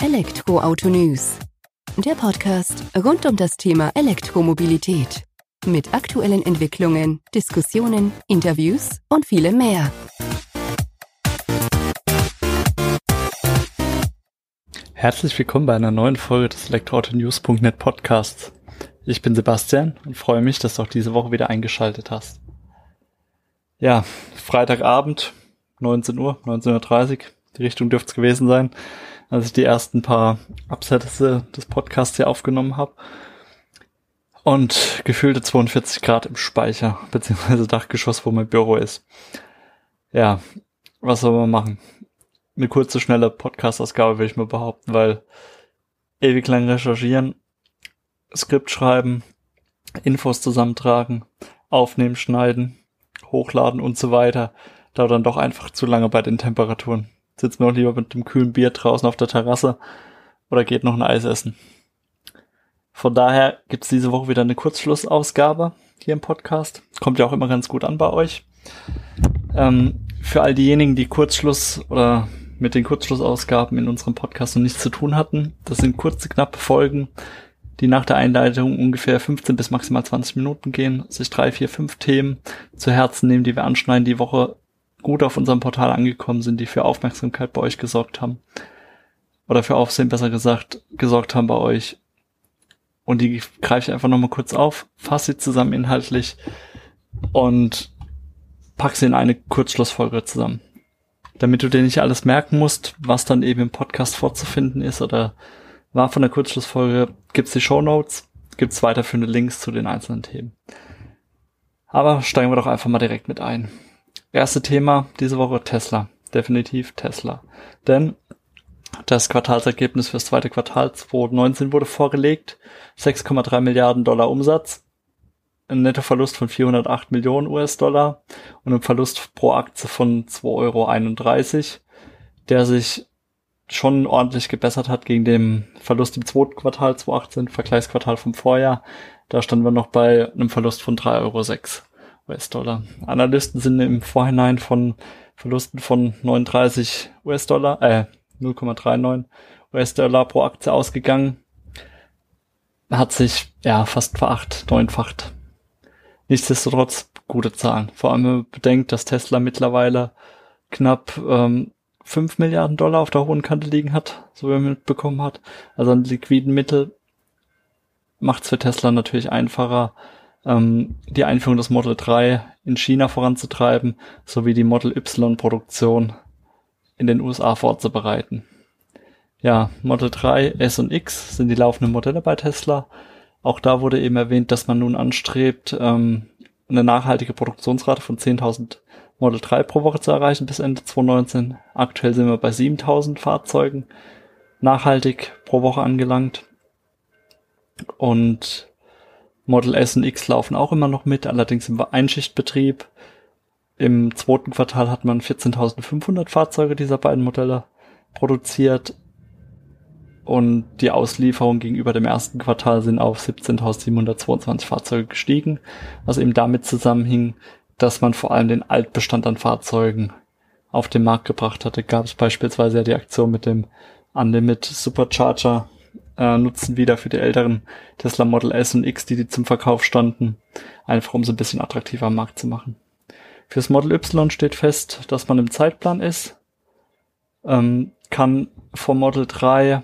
Elektroauto News. Der Podcast rund um das Thema Elektromobilität. Mit aktuellen Entwicklungen, Diskussionen, Interviews und vielem mehr. Herzlich willkommen bei einer neuen Folge des Elektroautonews.net Podcasts. Ich bin Sebastian und freue mich, dass du auch diese Woche wieder eingeschaltet hast. Ja, Freitagabend, 19 Uhr, 19.30 Uhr, die Richtung dürfte es gewesen sein, als ich die ersten paar Absätze des Podcasts hier aufgenommen habe. Und gefühlte 42 Grad im Speicher, beziehungsweise Dachgeschoss, wo mein Büro ist. Ja, was soll man machen? Eine kurze, schnelle Podcast-Ausgabe will ich mal behaupten, weil ewig lang recherchieren, Skript schreiben, Infos zusammentragen, aufnehmen, schneiden, hochladen und so weiter, dauert dann doch einfach zu lange bei den Temperaturen sitzt mir auch lieber mit dem kühlen Bier draußen auf der Terrasse oder geht noch ein Eis essen. Von daher gibt's diese Woche wieder eine Kurzschlussausgabe hier im Podcast. Kommt ja auch immer ganz gut an bei euch. Ähm, für all diejenigen, die Kurzschluss oder mit den Kurzschlussausgaben in unserem Podcast noch nichts zu tun hatten, das sind kurze, knappe Folgen, die nach der Einleitung ungefähr 15 bis maximal 20 Minuten gehen, sich drei, vier, fünf Themen zu Herzen nehmen, die wir anschneiden die Woche gut auf unserem Portal angekommen sind, die für Aufmerksamkeit bei euch gesorgt haben. Oder für Aufsehen besser gesagt, gesorgt haben bei euch. Und die greife ich einfach nochmal kurz auf, fasse sie zusammen inhaltlich und pack sie in eine Kurzschlussfolge zusammen. Damit du dir nicht alles merken musst, was dann eben im Podcast vorzufinden ist oder war von der Kurzschlussfolge, gibt's die Show Notes, gibt's weiterführende Links zu den einzelnen Themen. Aber steigen wir doch einfach mal direkt mit ein. Erste Thema diese Woche Tesla. Definitiv Tesla. Denn das Quartalsergebnis fürs zweite Quartal 2019 wurde vorgelegt. 6,3 Milliarden Dollar Umsatz. Ein Nettoverlust von 408 Millionen US-Dollar und ein Verlust pro Aktie von 2,31 Euro, der sich schon ordentlich gebessert hat gegen den Verlust im zweiten Quartal 2018, Vergleichsquartal vom Vorjahr. Da standen wir noch bei einem Verlust von 3,06 Euro. US-Dollar. Analysten sind im Vorhinein von Verlusten von 39 US-Dollar, äh, 0,39 US-Dollar pro Aktie ausgegangen. Hat sich, ja, fast veracht, neunfacht. Nichtsdestotrotz gute Zahlen. Vor allem, bedenkt, dass Tesla mittlerweile knapp ähm, 5 Milliarden Dollar auf der hohen Kante liegen hat, so wie man mitbekommen hat. Also an liquiden Mittel macht es für Tesla natürlich einfacher, ähm, die Einführung des Model 3 in China voranzutreiben, sowie die Model Y-Produktion in den USA vorzubereiten. Ja, Model 3, S und X sind die laufenden Modelle bei Tesla. Auch da wurde eben erwähnt, dass man nun anstrebt, ähm, eine nachhaltige Produktionsrate von 10.000 Model 3 pro Woche zu erreichen bis Ende 2019. Aktuell sind wir bei 7.000 Fahrzeugen nachhaltig pro Woche angelangt. Und Model S und X laufen auch immer noch mit, allerdings im Einschichtbetrieb. Im zweiten Quartal hat man 14.500 Fahrzeuge dieser beiden Modelle produziert und die Auslieferung gegenüber dem ersten Quartal sind auf 17.722 Fahrzeuge gestiegen, was eben damit zusammenhing, dass man vor allem den Altbestand an Fahrzeugen auf den Markt gebracht hatte. Gab es beispielsweise ja die Aktion mit dem Unlimit Supercharger äh, nutzen wieder für die älteren Tesla Model S und X, die, die zum Verkauf standen, einfach um sie ein bisschen attraktiver am Markt zu machen. Fürs Model Y steht fest, dass man im Zeitplan ist, ähm, kann vom Model 3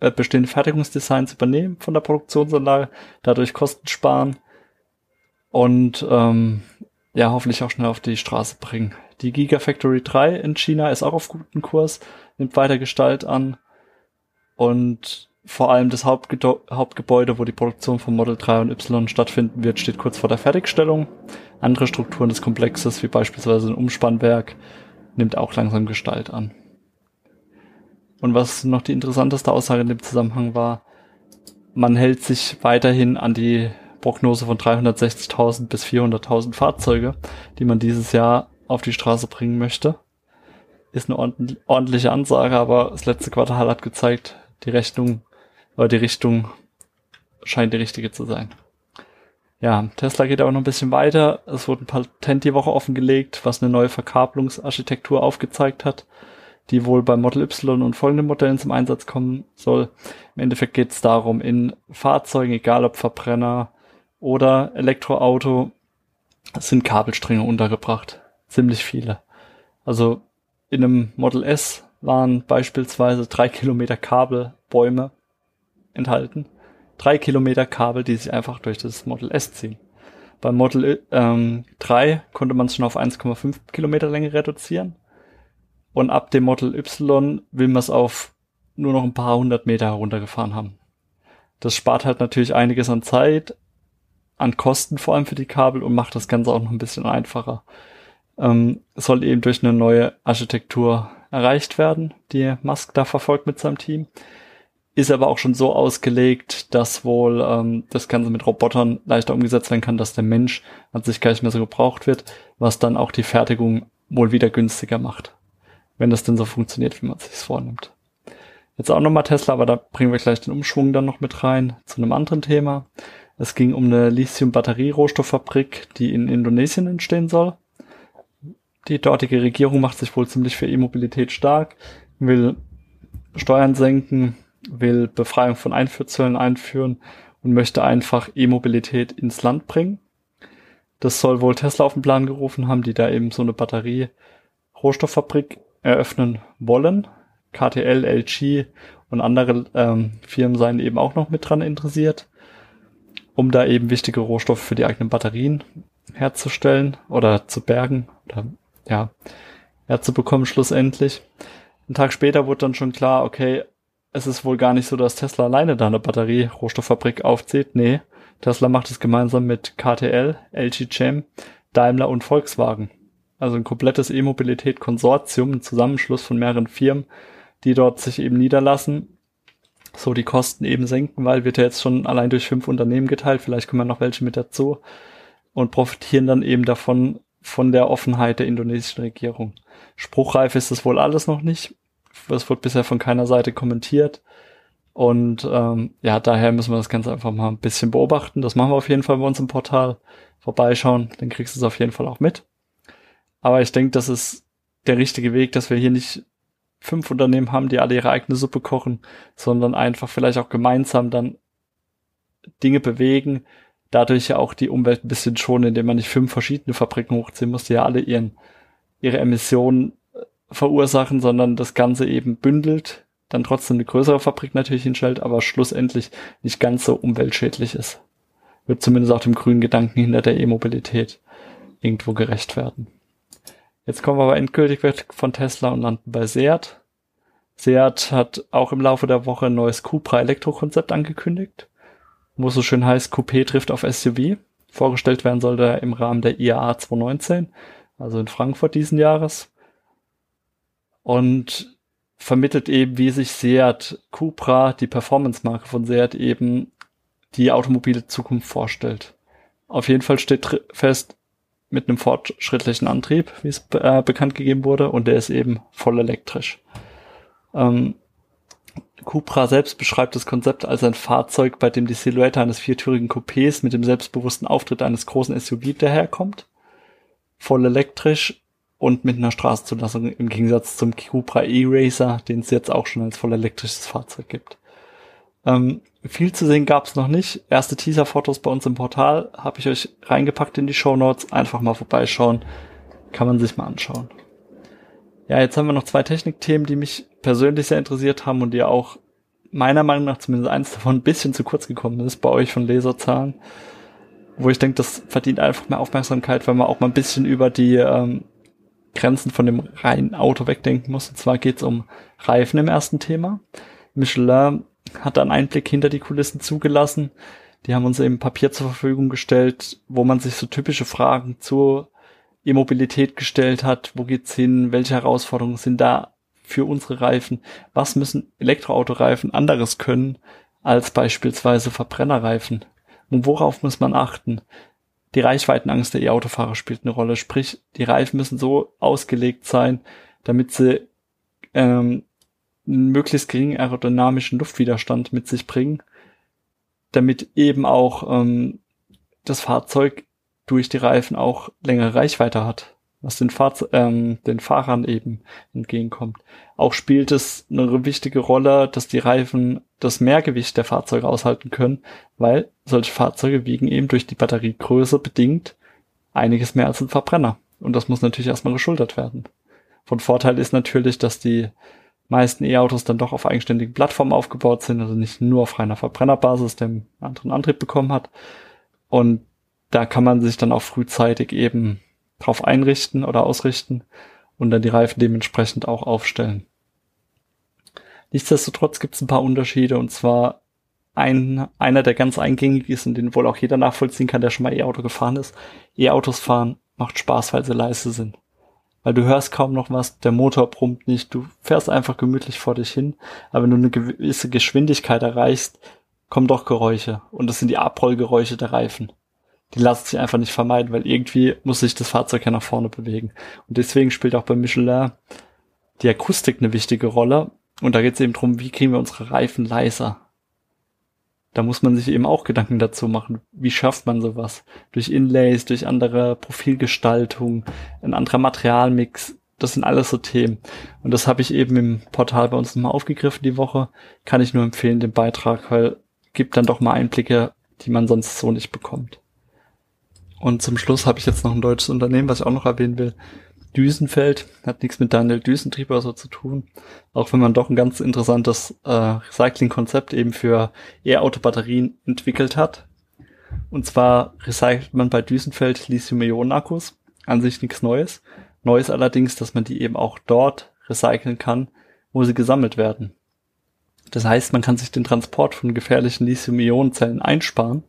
äh, bestehende Fertigungsdesigns übernehmen von der Produktionsanlage, dadurch Kosten sparen und ähm, ja, hoffentlich auch schnell auf die Straße bringen. Die Gigafactory 3 in China ist auch auf guten Kurs, nimmt weiter Gestalt an und vor allem das Hauptge Hauptgebäude, wo die Produktion von Model 3 und Y stattfinden wird, steht kurz vor der Fertigstellung. Andere Strukturen des Komplexes, wie beispielsweise ein Umspannwerk, nimmt auch langsam Gestalt an. Und was noch die interessanteste Aussage in dem Zusammenhang war, man hält sich weiterhin an die Prognose von 360.000 bis 400.000 Fahrzeuge, die man dieses Jahr auf die Straße bringen möchte. Ist eine ordentliche Ansage, aber das letzte Quartal hat gezeigt, die Rechnung oder die Richtung scheint die richtige zu sein. Ja, Tesla geht aber noch ein bisschen weiter. Es wurde ein Patent die Woche offengelegt, was eine neue Verkabelungsarchitektur aufgezeigt hat, die wohl bei Model Y und folgenden Modellen zum Einsatz kommen soll. Im Endeffekt geht es darum, in Fahrzeugen, egal ob Verbrenner oder Elektroauto, sind Kabelstränge untergebracht. Ziemlich viele. Also in einem Model S waren beispielsweise drei Kilometer Kabelbäume enthalten. Drei Kilometer Kabel, die sich einfach durch das Model S ziehen. Beim Model ähm, 3 konnte man es schon auf 1,5 Kilometer Länge reduzieren. Und ab dem Model Y will man es auf nur noch ein paar hundert Meter heruntergefahren haben. Das spart halt natürlich einiges an Zeit, an Kosten vor allem für die Kabel und macht das Ganze auch noch ein bisschen einfacher. Ähm, soll eben durch eine neue Architektur erreicht werden, die Musk da verfolgt mit seinem Team. Ist aber auch schon so ausgelegt, dass wohl ähm, das Ganze mit Robotern leichter umgesetzt werden kann, dass der Mensch an sich gar nicht mehr so gebraucht wird, was dann auch die Fertigung wohl wieder günstiger macht. Wenn das denn so funktioniert, wie man es sich vornimmt. Jetzt auch nochmal Tesla, aber da bringen wir gleich den Umschwung dann noch mit rein zu einem anderen Thema. Es ging um eine Lithium-Batterie-Rohstofffabrik, die in Indonesien entstehen soll. Die dortige Regierung macht sich wohl ziemlich für E-Mobilität stark, will Steuern senken, will Befreiung von Einfuhrzöllen einführen und möchte einfach E-Mobilität ins Land bringen. Das soll wohl Tesla auf den Plan gerufen haben, die da eben so eine Batterie-Rohstofffabrik eröffnen wollen. KTL, LG und andere ähm, Firmen seien eben auch noch mit dran interessiert, um da eben wichtige Rohstoffe für die eigenen Batterien herzustellen oder zu bergen oder ja, herzubekommen schlussendlich. Ein Tag später wurde dann schon klar, okay, es ist wohl gar nicht so, dass Tesla alleine da eine Batterie-Rohstofffabrik aufzieht. Nee, Tesla macht es gemeinsam mit KTL, LG Chem, Daimler und Volkswagen. Also ein komplettes E-Mobilität-Konsortium, ein Zusammenschluss von mehreren Firmen, die dort sich eben niederlassen, so die Kosten eben senken, weil wird ja jetzt schon allein durch fünf Unternehmen geteilt, vielleicht kommen ja noch welche mit dazu und profitieren dann eben davon, von der Offenheit der indonesischen Regierung. Spruchreif ist das wohl alles noch nicht. Es wird bisher von keiner Seite kommentiert. Und ähm, ja, daher müssen wir das Ganze einfach mal ein bisschen beobachten. Das machen wir auf jeden Fall bei uns im Portal. Vorbeischauen, dann kriegst du es auf jeden Fall auch mit. Aber ich denke, das ist der richtige Weg, dass wir hier nicht fünf Unternehmen haben, die alle ihre eigene Suppe kochen, sondern einfach vielleicht auch gemeinsam dann Dinge bewegen, dadurch ja auch die Umwelt ein bisschen schonen, indem man nicht fünf verschiedene Fabriken hochziehen muss, die ja alle ihren, ihre Emissionen verursachen, sondern das Ganze eben bündelt, dann trotzdem eine größere Fabrik natürlich hinstellt, aber schlussendlich nicht ganz so umweltschädlich ist. Wird zumindest auch dem grünen Gedanken hinter der E-Mobilität irgendwo gerecht werden. Jetzt kommen wir aber endgültig weg von Tesla und landen bei Seat. Seat hat auch im Laufe der Woche ein neues Cupra Elektrokonzept angekündigt, wo so schön heißt, Coupé trifft auf SUV. Vorgestellt werden soll der im Rahmen der IAA 2019, also in Frankfurt diesen Jahres und vermittelt eben, wie sich Seat Cupra, die Performance-Marke von Seat, eben die automobile Zukunft vorstellt. Auf jeden Fall steht fest, mit einem fortschrittlichen Antrieb, wie es äh, bekannt gegeben wurde, und der ist eben voll elektrisch. Ähm, Cupra selbst beschreibt das Konzept als ein Fahrzeug, bei dem die Silhouette eines viertürigen Coupés mit dem selbstbewussten Auftritt eines großen SUV daherkommt. Voll elektrisch und mit einer Straßenzulassung im Gegensatz zum Cupra E-Racer, den es jetzt auch schon als voll elektrisches Fahrzeug gibt. Ähm, viel zu sehen gab es noch nicht. Erste Teaser-Fotos bei uns im Portal habe ich euch reingepackt in die Show Notes. Einfach mal vorbeischauen. Kann man sich mal anschauen. Ja, jetzt haben wir noch zwei Technikthemen, die mich persönlich sehr interessiert haben und die auch meiner Meinung nach zumindest eins davon ein bisschen zu kurz gekommen ist bei euch von Laserzahlen. Wo ich denke, das verdient einfach mehr Aufmerksamkeit, weil man auch mal ein bisschen über die ähm, Grenzen von dem reinen Auto wegdenken muss. Und zwar geht es um Reifen im ersten Thema. Michelin hat einen Einblick hinter die Kulissen zugelassen. Die haben uns eben Papier zur Verfügung gestellt, wo man sich so typische Fragen zur E-Mobilität gestellt hat. Wo geht's hin? Welche Herausforderungen sind da für unsere Reifen? Was müssen Elektroautoreifen anderes können als beispielsweise Verbrennerreifen? Und worauf muss man achten? die Reichweitenangst der E-Autofahrer spielt eine Rolle. Sprich, die Reifen müssen so ausgelegt sein, damit sie ähm, einen möglichst geringen aerodynamischen Luftwiderstand mit sich bringen, damit eben auch ähm, das Fahrzeug durch die Reifen auch längere Reichweite hat. was den, Fahrze ähm, den Fahrern eben entgegenkommt. Auch spielt es eine wichtige Rolle, dass die Reifen das Mehrgewicht der Fahrzeuge aushalten können, weil solche Fahrzeuge wiegen eben durch die Batteriegröße bedingt einiges mehr als ein Verbrenner. Und das muss natürlich erstmal geschultert werden. Von Vorteil ist natürlich, dass die meisten E-Autos dann doch auf eigenständigen Plattformen aufgebaut sind, also nicht nur auf reiner Verbrennerbasis, der einen anderen Antrieb bekommen hat. Und da kann man sich dann auch frühzeitig eben drauf einrichten oder ausrichten und dann die Reifen dementsprechend auch aufstellen. Nichtsdestotrotz gibt es ein paar Unterschiede und zwar ein, einer, der ganz eingängig ist und den wohl auch jeder nachvollziehen kann, der schon mal E-Auto gefahren ist. E-Autos fahren macht Spaß, weil sie leise sind. Weil du hörst kaum noch was, der Motor brummt nicht, du fährst einfach gemütlich vor dich hin, aber wenn du eine gewisse Geschwindigkeit erreichst, kommen doch Geräusche und das sind die Abrollgeräusche der Reifen die lassen sich einfach nicht vermeiden, weil irgendwie muss sich das Fahrzeug ja nach vorne bewegen. Und deswegen spielt auch bei Michelin die Akustik eine wichtige Rolle. Und da geht es eben drum, wie kriegen wir unsere Reifen leiser. Da muss man sich eben auch Gedanken dazu machen. Wie schafft man sowas? Durch Inlays, durch andere Profilgestaltung, ein anderer Materialmix. Das sind alles so Themen. Und das habe ich eben im Portal bei uns nochmal aufgegriffen die Woche. Kann ich nur empfehlen, den Beitrag, weil gibt dann doch mal Einblicke, die man sonst so nicht bekommt. Und zum Schluss habe ich jetzt noch ein deutsches Unternehmen, was ich auch noch erwähnen will. Düsenfeld hat nichts mit Daniel Düsentrieb oder so zu tun. Auch wenn man doch ein ganz interessantes äh, Recycling-Konzept eben für E-Auto-Batterien entwickelt hat. Und zwar recycelt man bei Düsenfeld Lithium-Ionen-Akkus. An sich nichts Neues. Neues allerdings, dass man die eben auch dort recyceln kann, wo sie gesammelt werden. Das heißt, man kann sich den Transport von gefährlichen Lithium-Ionen-Zellen einsparen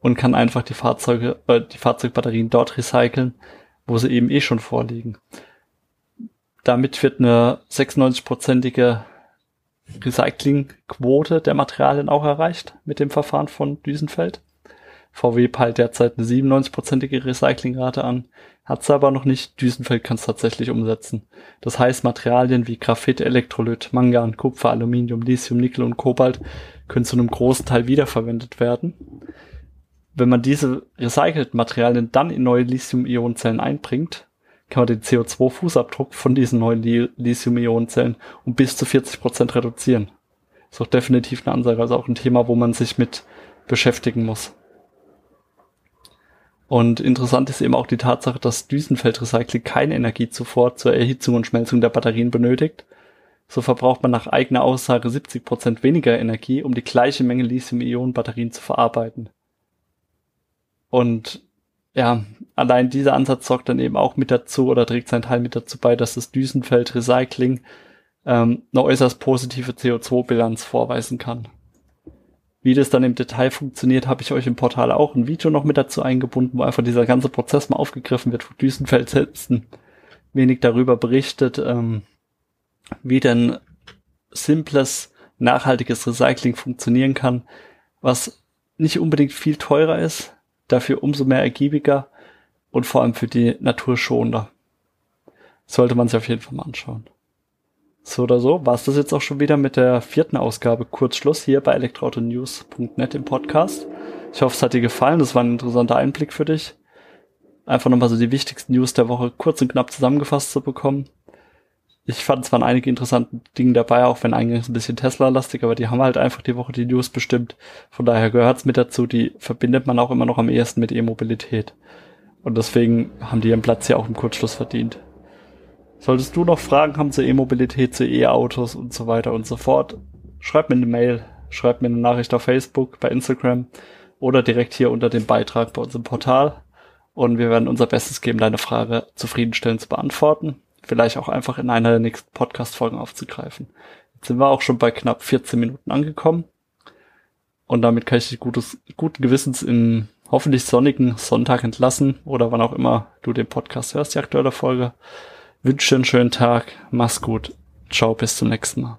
und kann einfach die Fahrzeuge, äh, die Fahrzeugbatterien dort recyceln, wo sie eben eh schon vorliegen. Damit wird eine 96-prozentige Recyclingquote der Materialien auch erreicht mit dem Verfahren von Düsenfeld. VW peilt derzeit eine 97-prozentige Recyclingrate an, hat es aber noch nicht. Düsenfeld kann es tatsächlich umsetzen. Das heißt, Materialien wie Graphit, Elektrolyt, Mangan, Kupfer, Aluminium, Lithium, Nickel und Kobalt können zu einem großen Teil wiederverwendet werden wenn man diese recycelten Materialien dann in neue Lithium-Ionen-Zellen einbringt, kann man den CO2-Fußabdruck von diesen neuen Lithium-Ionen-Zellen um bis zu 40 Prozent reduzieren. Ist auch definitiv eine Ansage, also auch ein Thema, wo man sich mit beschäftigen muss. Und interessant ist eben auch die Tatsache, dass Düsenfeldrecycling keine Energiezufuhr zur Erhitzung und Schmelzung der Batterien benötigt. So verbraucht man nach eigener Aussage 70 Prozent weniger Energie, um die gleiche Menge Lithium-Ionen-Batterien zu verarbeiten. Und ja, allein dieser Ansatz sorgt dann eben auch mit dazu oder trägt seinen Teil mit dazu bei, dass das Düsenfeld Recycling ähm, eine äußerst positive CO2-Bilanz vorweisen kann. Wie das dann im Detail funktioniert, habe ich euch im Portal auch ein Video noch mit dazu eingebunden, wo einfach dieser ganze Prozess mal aufgegriffen wird, wo Düsenfeld selbst ein wenig darüber berichtet, ähm, wie denn simples, nachhaltiges Recycling funktionieren kann, was nicht unbedingt viel teurer ist, dafür umso mehr ergiebiger und vor allem für die Natur schonender. Sollte man sich auf jeden Fall mal anschauen. So oder so, war es das jetzt auch schon wieder mit der vierten Ausgabe Kurzschluss hier bei elektroautonews.net im Podcast. Ich hoffe, es hat dir gefallen. Das war ein interessanter Einblick für dich. Einfach nochmal so die wichtigsten News der Woche kurz und knapp zusammengefasst zu bekommen ich fand es waren einige interessante Dinge dabei, auch wenn eingangs ein bisschen Tesla-lastig, aber die haben halt einfach die Woche die News bestimmt. Von daher gehört's mit dazu, die verbindet man auch immer noch am ehesten mit E-Mobilität. Und deswegen haben die ihren Platz ja auch im Kurzschluss verdient. Solltest du noch Fragen haben zur E-Mobilität, zu E-Autos und so weiter und so fort, schreib mir eine Mail, schreib mir eine Nachricht auf Facebook, bei Instagram oder direkt hier unter dem Beitrag bei unserem Portal. Und wir werden unser Bestes geben, deine Frage zufriedenstellend zu beantworten vielleicht auch einfach in einer der nächsten Podcast-Folgen aufzugreifen. Jetzt sind wir auch schon bei knapp 14 Minuten angekommen. Und damit kann ich dich gutes, guten Gewissens in hoffentlich sonnigen Sonntag entlassen oder wann auch immer du den Podcast hörst, die aktuelle Folge. Wünsche einen schönen Tag, mach's gut, ciao, bis zum nächsten Mal.